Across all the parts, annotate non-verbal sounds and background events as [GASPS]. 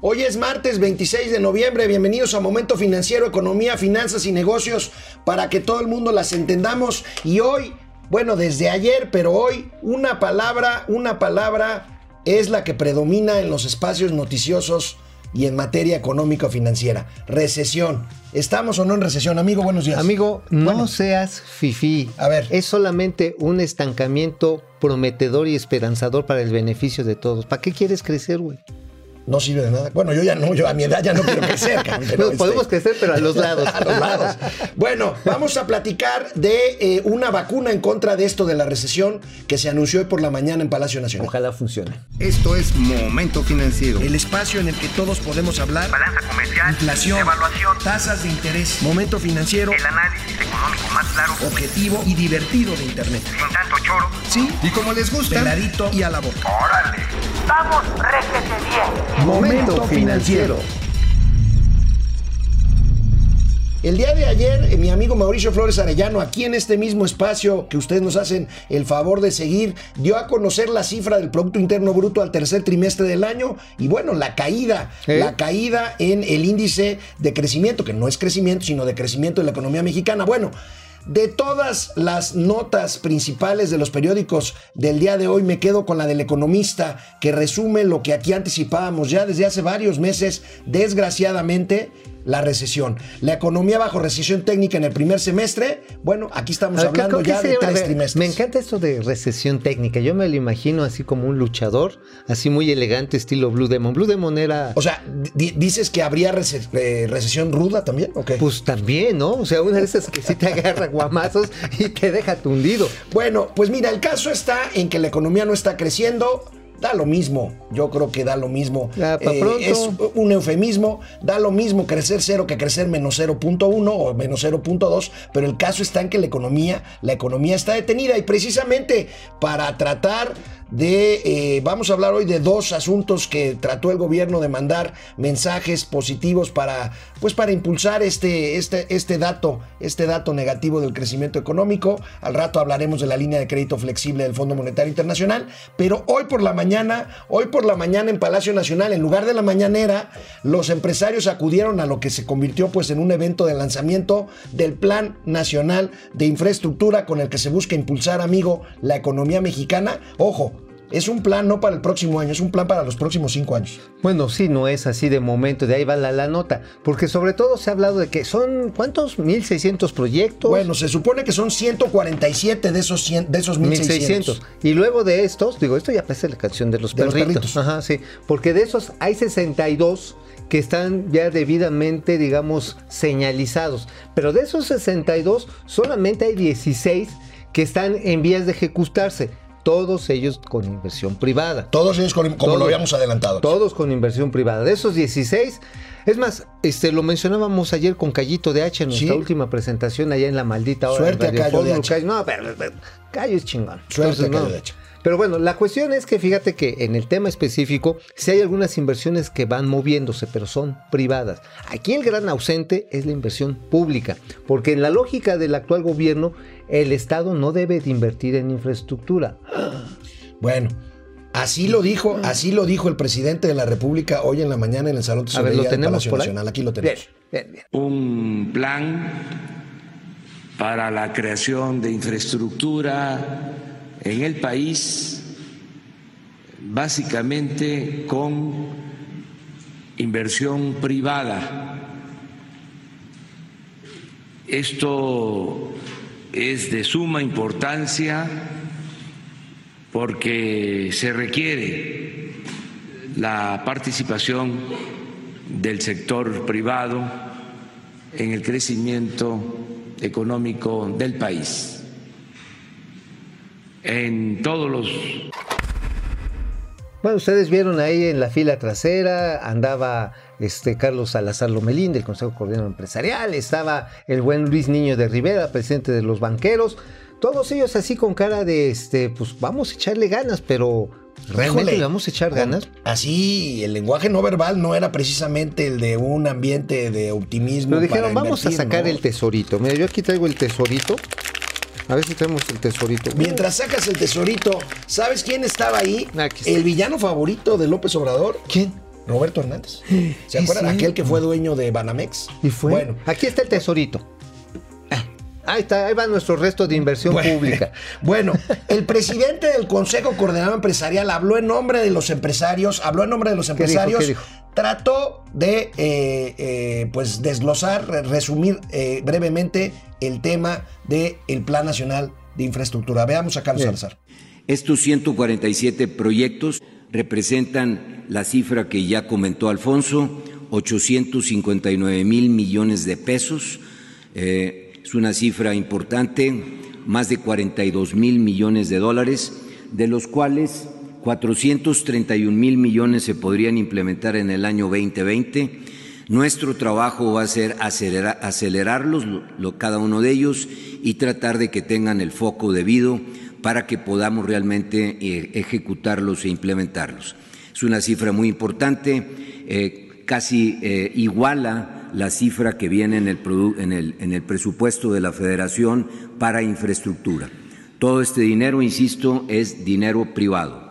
Hoy es martes 26 de noviembre, bienvenidos a Momento Financiero, Economía, Finanzas y Negocios, para que todo el mundo las entendamos. Y hoy, bueno, desde ayer, pero hoy, una palabra, una palabra es la que predomina en los espacios noticiosos y en materia económica financiera. Recesión. ¿Estamos o no en recesión? Amigo, buenos días. Amigo, no Bueno. seas fifí. A ver. Es solamente un estancamiento prometedor y esperanzador para el beneficio de todos. ¿Para qué quieres crecer, güey? No sirve de nada. Bueno, yo ya no, yo a mi edad ya no quiero crecer. [LAUGHS] pero, Bueno, este, podemos crecer, pero a los [LAUGHS] lados. a los lados. Bueno, vamos a platicar de eh, una vacuna en contra de esto de la recesión que se anunció hoy por la mañana en Palacio Nacional. Ojalá funcione. Esto es Momento Financiero. El espacio en el que todos podemos hablar. balanza comercial, Inflación, evaluación, tasas de interés, momento financiero, el análisis económico más claro, objetivo y divertido de Internet. sin tanto choro. Sí, Y como les gusta, peladito y a la boca. ¡Órale! ¡Vamos, réjete bien! Momento financiero. El día de ayer, eh, mi amigo Mauricio Flores Arellano, aquí en este mismo espacio que ustedes nos hacen el favor de seguir, dio a conocer la cifra del Producto Interno Bruto al tercer trimestre del año y bueno, la caída, ¿Eh? la caída en el índice de crecimiento, que no es crecimiento, sino de crecimiento de la economía mexicana. Bueno, de todas las notas principales de los periódicos del día de hoy, me quedo con la del economista, que resume lo que aquí anticipábamos ya desde hace varios meses, desgraciadamente. La recesión. La economía bajo recesión técnica en el primer semestre. Bueno, aquí estamos ver, hablando ya de tres ver, trimestres. Me encanta esto de recesión técnica. Yo me lo imagino así como un luchador, así muy elegante, estilo Blue Demon. Blue Demon era. O sea, di- dices que habría eh, recesión ruda también, ¿o qué? Pues también, ¿no? O sea, una de esas que sí te agarra guamazos y te deja tundido. Bueno, pues mira, el caso está en que la economía no está creciendo. Da lo mismo, yo creo que da lo mismo. Eh, Ya, es un eufemismo, da lo mismo crecer cero que crecer menos 0.1 o menos 0.2, pero el caso está en que la economía, la economía está detenida y precisamente para tratar de, eh, vamos a hablar hoy de dos asuntos que trató el gobierno de mandar mensajes positivos para, pues para impulsar este, este, este dato, este dato negativo del crecimiento económico. Al rato hablaremos de la línea de crédito flexible del Fondo Monetario Internacional, pero hoy por la mañana, hoy por la mañana en Palacio Nacional, en lugar de la mañanera, los empresarios acudieron a lo que se convirtió pues en un evento de lanzamiento del Plan Nacional de Infraestructura con el que se busca impulsar, amigo, la economía mexicana. Ojo, es un plan no para el próximo año, es un plan para los próximos cinco años. Bueno, sí, no es así de momento, de ahí va la, la nota. Porque sobre todo se ha hablado de que son, ¿cuántos? 1.600 proyectos. Bueno, se supone que son 147 de esos, 100 de esos 1600. 1600. Y luego de estos, digo, esto ya parece la canción de los De los perritos. Ajá, sí. Porque de esos hay 62 que están ya debidamente, digamos, señalizados. Pero de esos 62, solamente hay 16 que están en vías de ejecutarse. Todos ellos con inversión privada. Todos ellos con- como Todos. lo habíamos adelantado. Todos con inversión privada. De esos 16, es más, este lo mencionábamos ayer con Callito de H en nuestra Sí. última presentación allá en la maldita hora. Suerte a Cayo de. H. No, pero, pero, es chingón. Suerte a no. Cayo de H. Pero bueno, la cuestión es que fíjate que en el tema específico, si hay algunas inversiones que van moviéndose, pero son privadas. Aquí el gran ausente es la inversión pública, porque en la lógica del actual gobierno, el Estado no debe de invertir en infraestructura. Bueno, así lo dijo, así lo dijo el presidente de la República hoy en la mañana en el Salón de A ver, Tesorería ¿lo del tenemos Palacio por? Nacional. Aquí lo tenemos. Bien, bien, bien. un plan para la creación de infraestructura en el país, básicamente con inversión privada. Esto es de suma importancia porque se requiere la participación del sector privado en el crecimiento económico del país. En todos los Bueno, ustedes vieron ahí en la fila trasera, andaba este Carlos Salazar Lomelín del Consejo Coordinador Empresarial, estaba el buen Luis Niño de Rivera, presidente de los banqueros, todos ellos así con cara de este, pues vamos a echarle ganas, pero realmente Híjole, le vamos a echar con- ganas. Así, el lenguaje no verbal no era precisamente el de un ambiente de optimismo. Pero dijeron, para vamos a sacar ¿no? el tesorito. Mira, yo aquí traigo el tesorito. A ver si tenemos el tesorito. Mientras sacas el tesorito, ¿sabes quién estaba ahí? Aquí está. El villano favorito de López Obrador. ¿Quién? Roberto Hernández. [GASPS] ¿Se acuerdan? Aquel que fue dueño de Banamex. Y fue. Bueno, Aquí está el tesorito. Ah, Ahí está, ahí va nuestro resto de inversión Bueno, pública. [LAUGHS] Bueno, el presidente del Consejo Coordinador Empresarial habló en nombre de los empresarios, habló en nombre de los dijo? empresarios, ¿Qué dijo? Trató de eh, eh, pues desglosar, re- resumir eh, brevemente el tema del Plan Nacional de Infraestructura. Veamos a Carlos Bien. Salazar. Estos 147 proyectos representan la cifra que ya comentó Alfonso, 859 mil millones de pesos. Es una cifra importante, más de 42 mil millones de dólares, de los cuales 431 mil millones se podrían implementar en el año 2020. Nuestro trabajo va a ser acelera- acelerarlos, lo- lo- cada uno de ellos, y tratar de que tengan el foco debido para que podamos realmente eh, ejecutarlos e implementarlos. Es una cifra muy importante, eh, casi eh, iguala la cifra que viene en el presupuesto de la Federación para infraestructura. Todo este dinero, insisto, es dinero privado.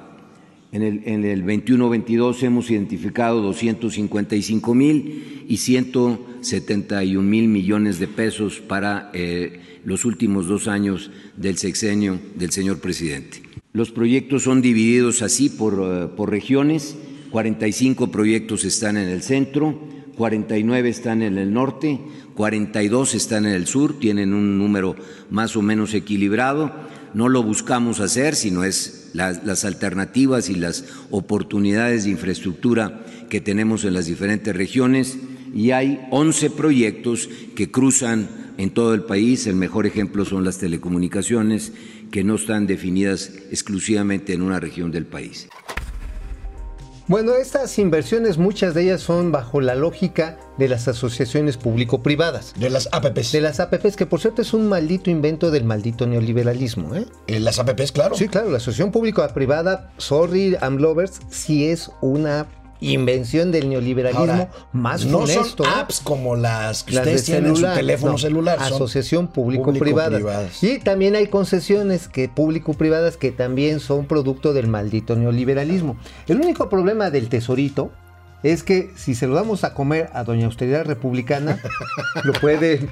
En el, en el 21-22 hemos identificado 255 mil y 171 mil millones de pesos para eh, los últimos dos años del sexenio del señor presidente. Los proyectos son divididos así por, eh, por regiones. 45 proyectos están en el centro, 49 están en el norte, 42 están en el sur, tienen un número más o menos equilibrado. No lo buscamos hacer, sino es las, alternativas y las oportunidades de infraestructura que tenemos en las diferentes regiones. Y hay 11 proyectos que cruzan en todo el país. El mejor ejemplo son las telecomunicaciones, que no están definidas exclusivamente en una región del país. Bueno, estas inversiones, muchas de ellas son bajo la lógica de las asociaciones público-privadas. De las APPs. De las APPs, que por cierto es un maldito invento del maldito neoliberalismo. ¿eh? Eh, las APPs, claro. Sí, claro, la asociación público-privada, sorry, AmLovers, sí es una invención del neoliberalismo Ahora, más no funesto. son apps como las que Las ustedes en su celular, teléfono no, celular. Asociación público-privada. Y también hay concesiones que público-privadas que también son producto del maldito neoliberalismo. El único problema del tesorito es que si se lo damos a comer a Doña Austeridad Republicana, lo puede.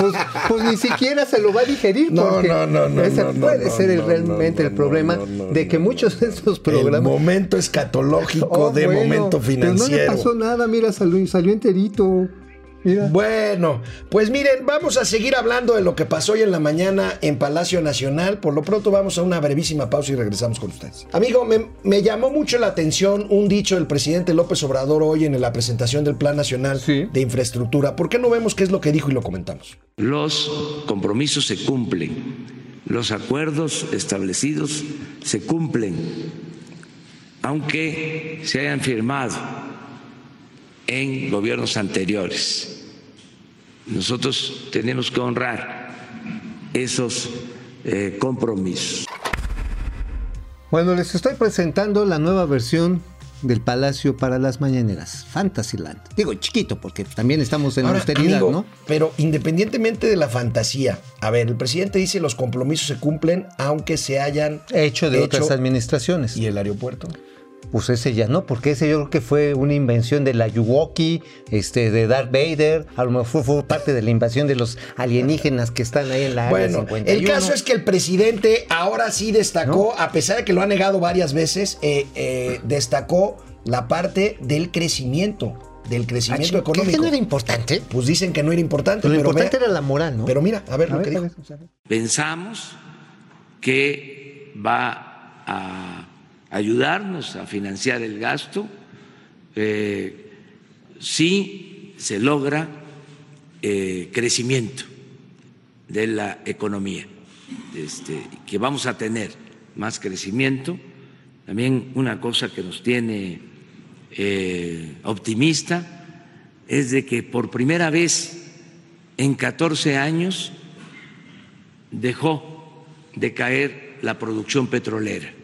Pues, pues ni siquiera se lo va a digerir. No, porque no, no, no, Ese no, puede no, ser el- no, realmente no, el problema no, no, de que muchos de estos El programas. momento escatológico Oh, de bueno, momento pero no le financiero. pasó nada, mira, salió, salió enterito. Mira. Bueno, pues miren, vamos a seguir hablando de lo que pasó hoy en la mañana en Palacio Nacional. Por lo pronto vamos a una brevísima pausa y regresamos con ustedes. Amigo, me, me llamó mucho la atención un dicho del presidente López Obrador hoy en la presentación del Plan Nacional Sí. de Infraestructura. ¿Por qué no vemos qué es lo que dijo y lo comentamos? Los compromisos se cumplen, los acuerdos establecidos se cumplen, aunque se hayan firmado en gobiernos anteriores. Nosotros tenemos que honrar esos eh, compromisos. Bueno, les estoy presentando la nueva versión del Palacio para las Mañaneras, Fantasyland. Digo, chiquito, porque también estamos en Ahora, austeridad, amigo, ¿no? Pero independientemente de la fantasía, a ver, el presidente dice los compromisos se cumplen aunque se hayan Hecho de otras administraciones. ¿Y el aeropuerto? Pues ese ya no, porque ese yo creo que fue una invención de la Yuwoki, este, de Darth Vader, a lo mejor fue parte de la invasión de los alienígenas que están ahí en la área Bueno, 51. el caso es que el presidente ahora sí destacó, a pesar de que lo ha negado varias veces, eh, eh, destacó la parte del crecimiento, del Ah, crecimiento ¿qué- económico. ¿Qué no era importante? Pues dicen que no era importante, Pero lo pero, importante vea- era la moral, ¿no? pero mira, a ver A lo que dijo. ver. Pensamos que va a ayudarnos a financiar el gasto eh, si se logra eh, crecimiento de la economía, este, que vamos a tener más crecimiento. También una cosa que nos tiene eh, optimista es de que por primera vez en 14 años dejó de caer la producción petrolera.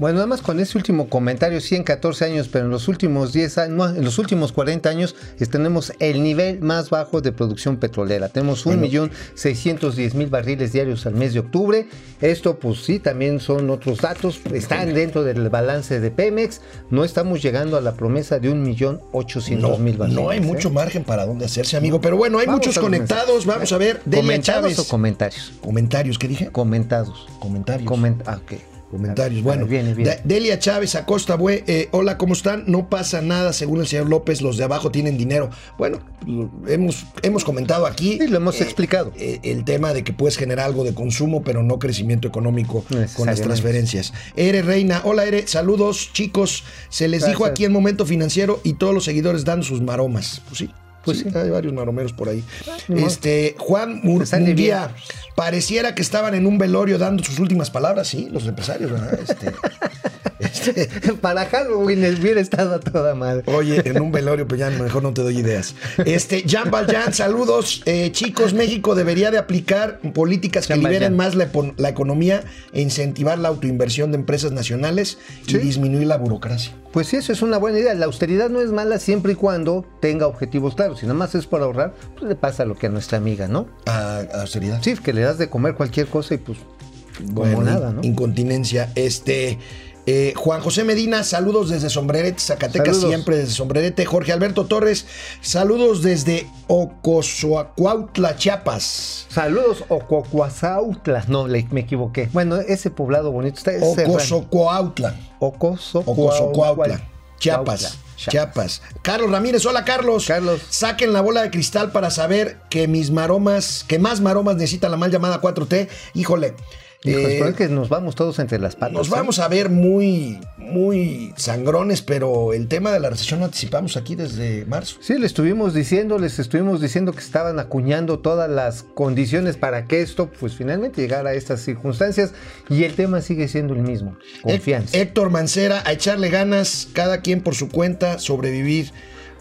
Bueno, nada más con ese último comentario, sí en 14 años, pero en los últimos 10 años, no, en los últimos 40 años tenemos el nivel más bajo de producción petrolera. Tenemos un millón 610 mil barriles diarios al mes de octubre. Esto, pues sí, también son otros datos, están dentro del balance de Pemex. No estamos llegando a la promesa de un millón 800 No, mil barriles. no hay ¿eh? mucho margen para dónde hacerse, amigo. Pero bueno, hay Vamos muchos conectados. Vamos a ver. Delia ¿Comentados Chávez. o comentarios? Comentarios, ¿qué dije? Comentados. Comentarios. Coment- ah, ok. Comentarios. Bueno, Delia Chávez Acosta, bue- eh, hola, ¿cómo están? No pasa nada, según el señor López, los de abajo tienen dinero. Bueno, lo- hemos, hemos comentado aquí. Sí, lo hemos explicado. eh, el tema de que puedes generar algo de consumo, pero no crecimiento económico con las transferencias. Ere Reina, hola Ere, saludos chicos. Se les dijo aquí en Momento Financiero y todos los seguidores dan sus maromas. Pues sí. Pues sí, sí. hay varios maromeros por ahí. modo. Este, Juan Mur- Te sale Munguía, bien. pareciera que estaban en un velorio dando sus últimas palabras, sí, los empresarios, ¿verdad? Este, [LAUGHS] este, Para Halloween hubiera estado a toda madre. Oye, en un velorio, pues ya mejor no te doy ideas. Este, Jan Valjean, saludos. Eh, chicos, México debería de aplicar políticas que liberen Valjean. más la, economía e incentivar la autoinversión de empresas nacionales y disminuir la burocracia. Pues sí, eso es una buena idea. La austeridad no es mala siempre y cuando tenga objetivos claros. Si nada más es por ahorrar, pues le pasa lo que a nuestra amiga, ¿no? A, a austeridad. Sí, que le das de comer cualquier cosa y pues Bueno, como nada, ¿no? Incontinencia. Este. eh, Juan José Medina, saludos desde Sombrerete, Zacatecas, Saludos. siempre desde Sombrerete. Jorge Alberto Torres, saludos desde Ocosoacuautla, Chiapas. Saludos, Ococuazautla. No, le- me equivoqué. Bueno, ese poblado bonito está. Ocosocuautla. Ocosocuautla. Chiapas. Chiapas. Carlos Ramírez, hola Carlos. Carlos. Saquen la bola de cristal para saber que mis maromas, que más maromas necesita la mal llamada 4T. Híjole. Eh, es que nos vamos todos entre las patas. nos ¿eh? vamos a ver muy, muy sangrones, pero el tema de la recesión lo anticipamos aquí desde marzo. Sí, le estuvimos diciendo, les estuvimos diciendo que estaban acuñando todas las condiciones para que esto, pues finalmente llegara a estas circunstancias y el tema sigue siendo el mismo, confianza. Hé- Héctor Mancera, a echarle ganas, cada quien por su cuenta, sobrevivir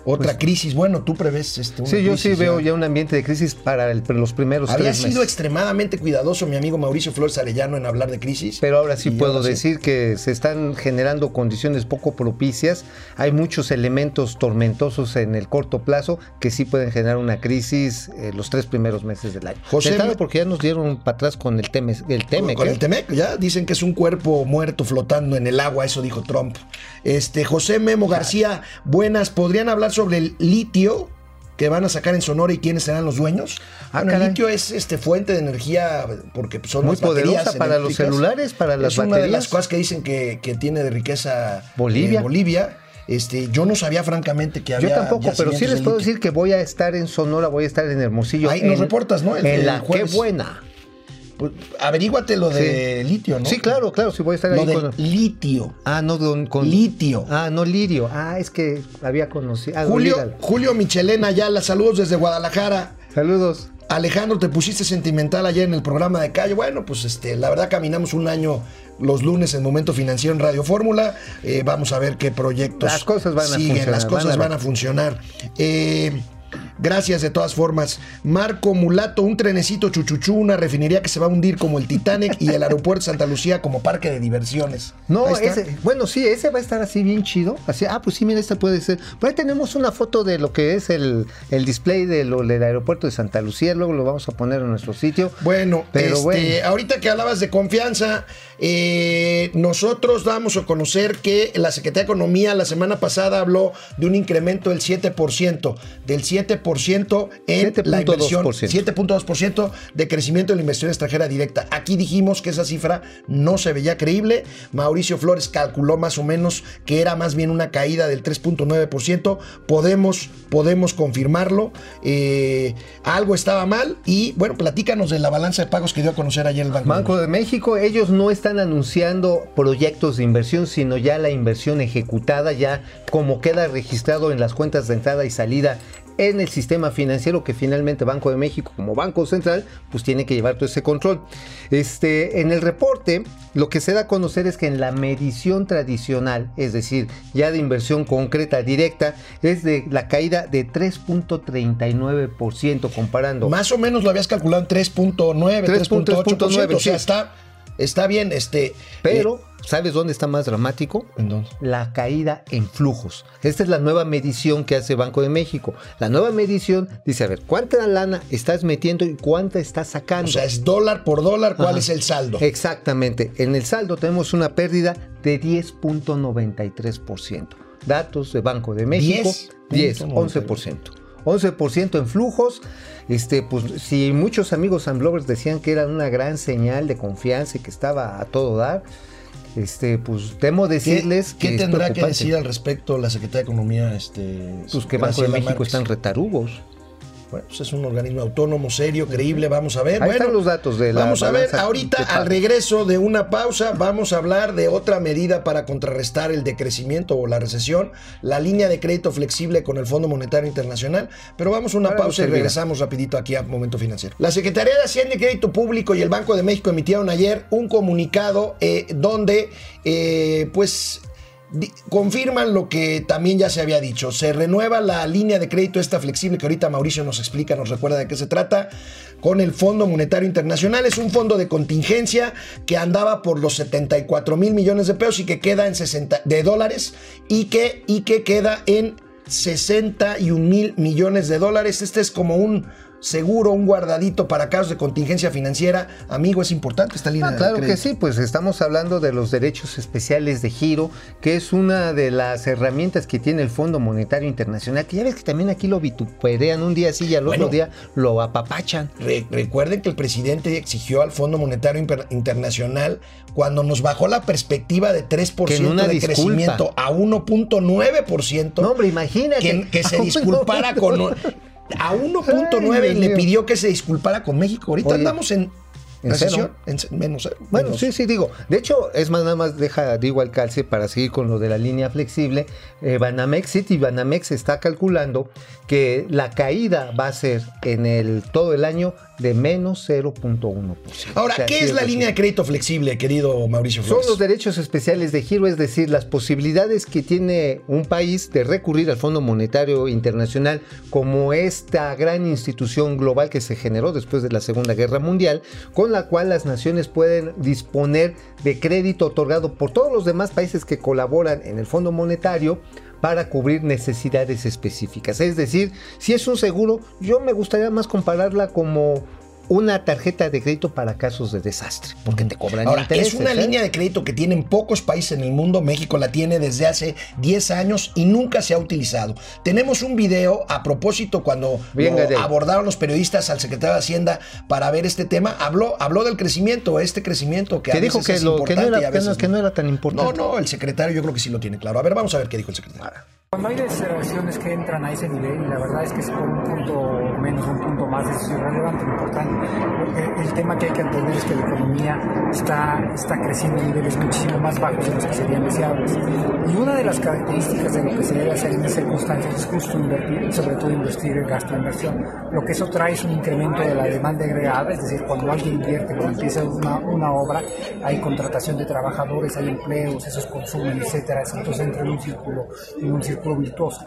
otra crisis. Bueno, tú prevés este, una Pues sí, yo sí veo ya un ambiente de crisis para el- los primeros Había tres sido extremadamente cuidadoso mi amigo Mauricio Flores Arellano en hablar de crisis. Pero ahora sí puedo ahora sí. decir que se están generando condiciones poco propicias. Hay muchos elementos tormentosos en el corto plazo que sí pueden generar una crisis eh, los tres primeros meses del año. José- porque ya nos dieron para atrás con el Teme, el Temec, Con ¿eh? el Temec, ya dicen que es un cuerpo muerto flotando en el agua, eso dijo Trump. Este, José Memo García, buenas, ¿podrían hablar sobre el litio que van a sacar en Sonora y quiénes serán los dueños? Ah, Bueno, el litio es este fuente de energía porque son Muy poderosa para los celulares, para las Es una de las cosas que dicen que, que tiene de riqueza Bolivia. eh, Bolivia. Este, yo no sabía francamente que había Yo tampoco, pero sí les puedo decir que voy a estar en Sonora, voy a estar en Hermosillo. Ahí nos reportas, ¿no? El- en el la qué buena. Pues, averíguate lo de litio, ¿no? Sí, claro, claro, sí voy a estar Lo ahí con... litio. Ah, no, con... Litio. Ah, no, lirio. Ah, es que había conocido... ah, Julio. Julio Michelena Ayala, saludos desde Guadalajara. Saludos. Alejandro, te pusiste sentimental ayer en el programa de calle. Bueno, pues este, la verdad caminamos un año los lunes en Momento Financiero en Radio Fórmula. Eh, vamos a ver qué proyectos Las cosas van a funcionar, las cosas van a van a funcionar. Eh, Gracias de todas formas. Marco Mulato, un trenecito chuchuchú, una refinería que se va a hundir como el Titanic y el aeropuerto Santa Lucía como parque de diversiones. No, ese, bueno, sí, ese va a estar así bien chido. Así, ah, pues sí, mira, esta puede ser. Por ahí tenemos una foto de lo que es el, el display de lo- del aeropuerto de Santa Lucía. Luego lo vamos a poner en nuestro sitio. Bueno, Pero este, bueno. ahorita que hablabas de confianza, eh, nosotros damos a conocer que la Secretaría de Economía la semana pasada habló de un incremento del 7%, del 7% en la 7.2%. inversión, 7.2% de crecimiento de la inversión extranjera directa. Aquí dijimos que esa cifra no se veía creíble. Mauricio Flores calculó más o menos que era más bien una caída del 3.9%. Podemos, podemos confirmarlo. Eh, algo estaba mal y bueno, platícanos de la balanza de pagos que dio a conocer ayer el Banco. Banco de México, ellos no están anunciando proyectos de inversión, sino ya la inversión ejecutada, ya como queda registrado en las cuentas de entrada y salida en el sistema financiero que finalmente Banco de México como Banco Central pues tiene que llevar todo ese control. Este, en el reporte lo que se da a conocer es que en la medición tradicional, es decir, ya de inversión concreta directa, es de la caída de 3.39% comparando Más o menos lo habías calculado en 3.9, 3.8%. O sea, 3.9, sí. está está bien, este. Pero, ¿sabes dónde está más dramático? ¿en dónde? La caída en flujos. Esta es la nueva medición que hace Banco de México. La nueva medición dice, a ver, ¿cuánta lana estás metiendo y cuánta estás sacando? O sea, es dólar por dólar, ¿cuál Ajá. es el saldo? Exactamente. En el saldo tenemos una pérdida de 10.93%. Datos de Banco de México, 10, 11%. 11% en flujos. Este, pues, si muchos amigos Amblovers decían que era una gran señal de confianza y que estaba a todo dar, este, pues temo ¿Qué, decirles qué que es tendrá que decir al respecto la Secretaría de Economía? Este, Pues que Banco de México están retarugos. Bueno, pues es un organismo autónomo, serio, creíble. Vamos a ver. Ahí bueno, están los datos de la Vamos a ver, ahorita al regreso de una pausa, vamos a hablar de otra medida para contrarrestar el decrecimiento o la recesión, la línea de crédito flexible con el Fondo Monetario Internacional. Pero vamos a una pausa y regresamos rapidito aquí a Momento Financiero. La Secretaría de Hacienda y Crédito Público y el Banco de México emitieron ayer un comunicado eh, donde, eh, pues confirman lo que también ya se había dicho. Se renueva la línea de crédito esta flexible que ahorita Mauricio nos explica, nos recuerda de qué se trata, con el Fondo Monetario Internacional. Es un fondo de contingencia que andaba por los 74 mil millones de pesos y que queda en 60 de dólares y que, y que queda en 61 mil millones de dólares. Este es como un seguro, un guardadito para casos de contingencia financiera. Amigo, es importante esta línea Ah, de claro que sí, pues estamos hablando de los derechos especiales de giro, que es una de las herramientas que tiene el Fondo Monetario Internacional, que ya ves que también aquí lo vituperean un día sí y al Bueno. otro día lo apapachan. Re- recuerden que el presidente exigió al Fondo Monetario Internacional cuando nos bajó la perspectiva de 3% Que en una de disculpa. crecimiento a 1.9%. No, hombre, imagínate. que, que se [LAUGHS] disculpara con a 1.9 Ay, y Dios le pidió que se disculpara con México. Ahorita Oye, andamos en, ¿en recesión, cero? en ce- menos cero. Bueno, menos. sí, sí, digo. De hecho, es más, nada más deja, digo, al calce para seguir con lo de la línea flexible. Eh, Banamex City, Banamex está calculando que la caída va a ser en el todo el año de menos 0.1%. Ahora, O sea, ¿qué es la línea de crédito flexible, querido Mauricio Son Flores? los derechos especiales de giro, es decir, las posibilidades que tiene un país de recurrir al Fondo Monetario Internacional como esta gran institución global que se generó después de la Segunda Guerra Mundial, con la cual las naciones pueden disponer de crédito otorgado por todos los demás países que colaboran en el Fondo Monetario para cubrir necesidades específicas. Es decir, si es un seguro, yo me gustaría más compararla como una tarjeta de crédito para casos de desastre, porque te cobran Ahora, intereses. es una ¿eh? línea de crédito que tienen pocos países en el mundo. México la tiene desde hace 10 años y nunca se ha utilizado. Tenemos un video a propósito cuando lo abordaron los periodistas al secretario de Hacienda para ver este tema. Habló, habló del crecimiento, este crecimiento que, que a dijo veces que, es lo, que, no era, a que, no, veces que no era tan importante. No, no, el secretario yo creo que sí lo tiene claro. A ver, vamos a ver qué dijo el secretario. Cuando hay deserciones que entran a ese nivel, y la verdad es que es un punto menos, un punto más, eso es irrelevante, lo importante. El tema que hay que entender es que la economía está, está creciendo a niveles muchísimo más bajos de los que serían deseables. Y una de las características de lo que se debe hacer en esas circunstancias es justo invertir, sobre todo invertir en gasto en inversión. Lo que eso trae es un incremento de la demanda agregada, es decir, cuando alguien invierte, cuando empieza una, una obra, hay contratación de trabajadores, hay empleos, esos consumen, etcétera. Entonces entra en un círculo, en un círculo virtuoso.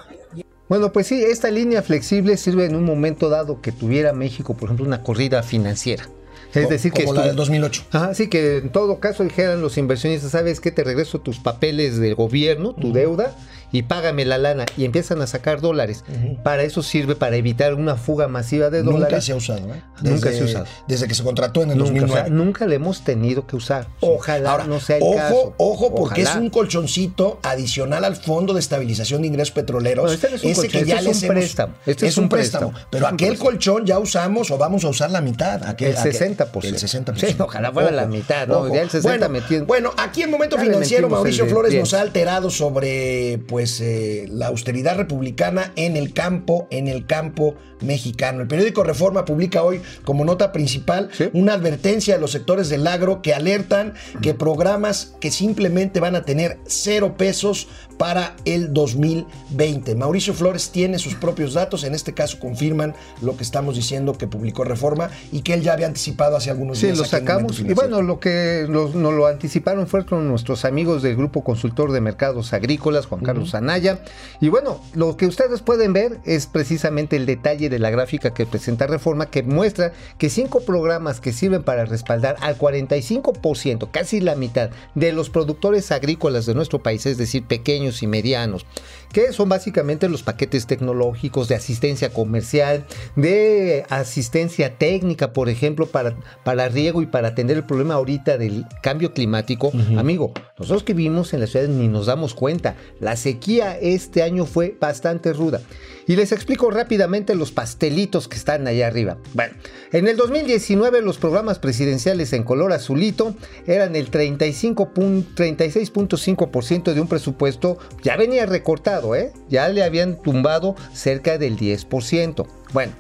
Bueno, pues sí, esta línea flexible sirve en un momento dado que tuviera México, por ejemplo, una corrida financiera. Es decir, que como la del 2008. Ajá, sí, que en todo caso dijeran los inversionistas, ¿sabes qué? Te regreso tus papeles del gobierno, tu deuda, y págame la lana. Y empiezan a sacar dólares. Para eso sirve, para evitar una fuga masiva de Nunca dólares. se ha usado, ¿eh? Nunca se ha usado. Desde que se contrató en el Nunca, o 2009. sea, nunca le hemos tenido que usar. Ojalá Ahora, no sea el ojo, caso. ojo, porque Ojalá. es un colchoncito adicional al Fondo de Estabilización de Ingresos Petroleros. Este no es un ese colchón, que ya este es un hemos- préstamo. Este es, un préstamo. Pero aquel préstamo. colchón ya usamos o vamos a usar la mitad. Aquel, El aquel- 60%. El 60%. Sí, ojalá fuera la mitad, ¿no? Ya el 60 bueno, metiendo- bueno, aquí en Momento Ya Financiero, Mauricio el Flores 10. nos ha alterado sobre pues eh, la austeridad republicana en el campo, en el campo mexicano. El periódico Reforma publica hoy como nota principal Sí. una advertencia de los sectores del agro que alertan que programas que simplemente van a tener cero pesos para el 2020. Mauricio Flores tiene sus propios datos, en este caso confirman lo que estamos diciendo que publicó Reforma y que él ya había anticipado hace algunos Sí, días. lo aquí en sacamos. Y bueno, lo que nos lo anticiparon fueron nuestros amigos del Grupo Consultor de Mercados Agrícolas, Juan Carlos Carlos Anaya. Y bueno, lo que ustedes pueden ver es precisamente el detalle de la gráfica que presenta Reforma, que muestra que cinco programas que sirven para respaldar al 45%, casi la mitad, de los productores agrícolas de nuestro país, es decir, pequeños y medianos, que son básicamente los paquetes tecnológicos de asistencia comercial, de asistencia técnica, por ejemplo, para, para riego y para atender el problema ahorita del cambio climático. Amigo, nosotros que vivimos en la ciudad ni nos damos cuenta. La sequía este año fue bastante ruda. Y les explico rápidamente los pastelitos que están allá arriba. Bueno, en el 2019 los programas presidenciales en color azulito eran el 35 36.5% de un presupuesto, ya venía recortado, ¿eh? ya le habían tumbado cerca del 10%. Bueno,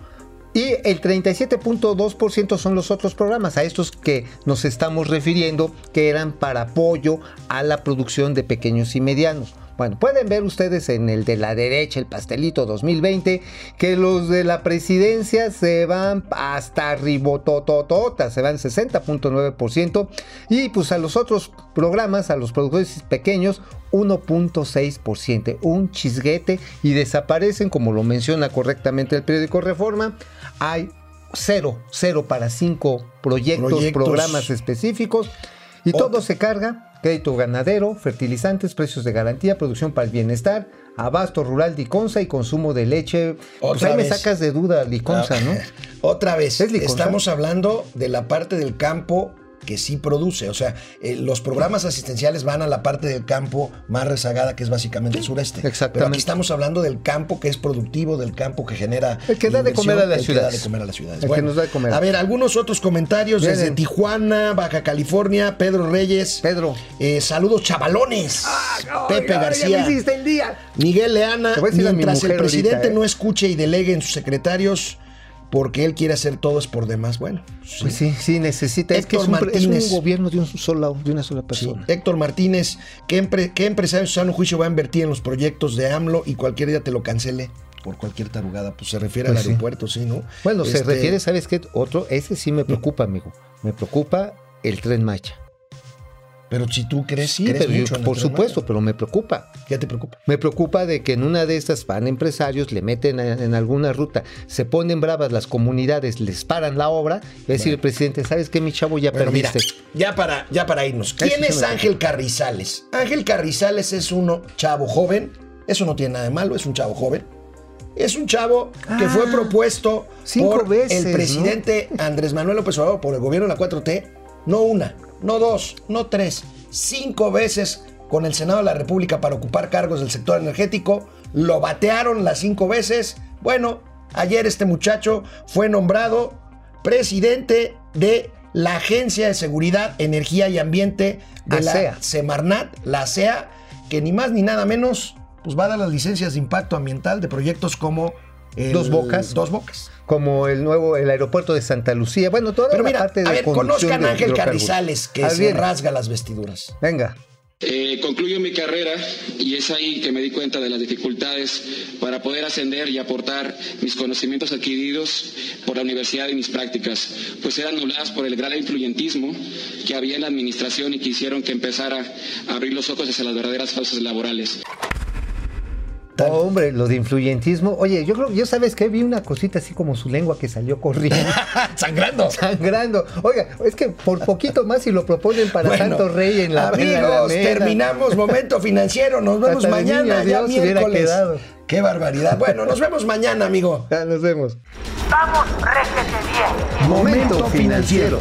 y el 37.2% son los otros programas, a estos que nos estamos refiriendo, que eran para apoyo a la producción de pequeños y medianos. Bueno, pueden ver ustedes en el de la derecha, el pastelito 2020, que los de la presidencia se van hasta ribotototota, se van 60.9%, y pues a los otros programas, a los productores pequeños, 1.6%, un chisguete, y desaparecen, como lo menciona correctamente el periódico Reforma, hay cero, cero para cinco proyectos, Proyectos. programas específicos, y todo se carga crédito ganadero, fertilizantes, precios de garantía, producción para el bienestar, abasto rural Liconza y consumo de leche. pues Otra ahí me vez. sacas de duda Liconza, ¿no? Otra vez, ¿Es Liconza? estamos hablando de la parte del campo que sí produce. O sea, eh, los programas asistenciales van a la parte del campo más rezagada, que es básicamente el sureste. exactamente. Pero aquí estamos hablando del campo que es productivo, del campo que genera. El que da de comer a las el que da ciudades. de comer a las ciudades. El que nos da de comer. A ver, algunos otros comentarios desde Vienen. Tijuana, Baja California, Pedro Reyes. Pedro. Eh, saludos, chavalones. Pepe Ay, ay, García. Me el día. Miguel Leana, mi mientras el presidente ahorita, ¿eh? no escuche y delegue en sus secretarios, porque él quiere hacer todo es por demás. Bueno, sí. Pues sí, sí, necesita. Es que es Héctor un, es un Martínez. gobierno de, un solo, de una sola Sí. persona. Héctor Martínez, ¿qué, empre- qué empresario en su sano juicio va a invertir en los proyectos de AMLO y cualquier día te lo cancele por cualquier tarugada? Pues se refiere Pues al sí. aeropuerto, sí, ¿no? Bueno, se Este, refiere, ¿sabes qué? Otro, ese sí me preocupa, amigo. Me preocupa el tren Macha. Pero si tú crees, Sí, crees pero yo- mucho en el por supuesto, pero me preocupa. ¿Qué te preocupa? Me preocupa de que en una de estas van empresarios, le meten en, en alguna ruta, se ponen bravas las comunidades, les paran la obra, y va a decir el presidente, ¿sabes qué, mi chavo? Ya Bueno, mira, perdiste. ya para, ya para irnos. ¿Quién es Ángel Carrizales? Ángel Carrizales es uno chavo joven. Eso no tiene nada de malo, es un chavo joven. Es un chavo que fue propuesto Ah, cinco por veces, el ¿no? presidente Andrés Manuel López Obrador por el gobierno de la 4T. No una, no dos, no tres, cinco veces con el Senado de la República para ocupar cargos del sector energético. Lo batearon las cinco veces. Bueno, ayer este muchacho fue nombrado presidente de la Agencia de Seguridad, Energía y Ambiente de ASEA. la Semarnat, la ASEA, que ni más ni nada menos pues va a dar las licencias de impacto ambiental de proyectos como el- Dos Bocas. Dos Bocas. Como el nuevo, el aeropuerto de Santa Lucía. Bueno, toda Pero la mira, parte de a ver, conozcan a Ángel. Carrizales, que se rasga las vestiduras. Venga. Eh, concluyo mi carrera y es ahí que me di cuenta de las dificultades para poder ascender y aportar mis conocimientos adquiridos por la universidad y mis prácticas, pues eran nubladas por el gran influyentismo que había en la administración y que hicieron que empezara a abrir los ojos hacia las verdaderas causas laborales. Oh, hombre, lo de influyentismo. Oye, yo creo, yo sabes que vi una cosita así como su lengua que salió corriendo, [LAUGHS] Sangrando. sangrando. Oiga, es que por poquito más si lo proponen para Bueno, Santo Rey en la en la Amigos, Alameda. terminamos momento financiero. Nos vemos Hasta mañana, niño ya miércoles. quedado. Qué barbaridad. Bueno, nos vemos mañana, amigo. Ya nos vemos. Vamos, réjete bien. Momento financiero.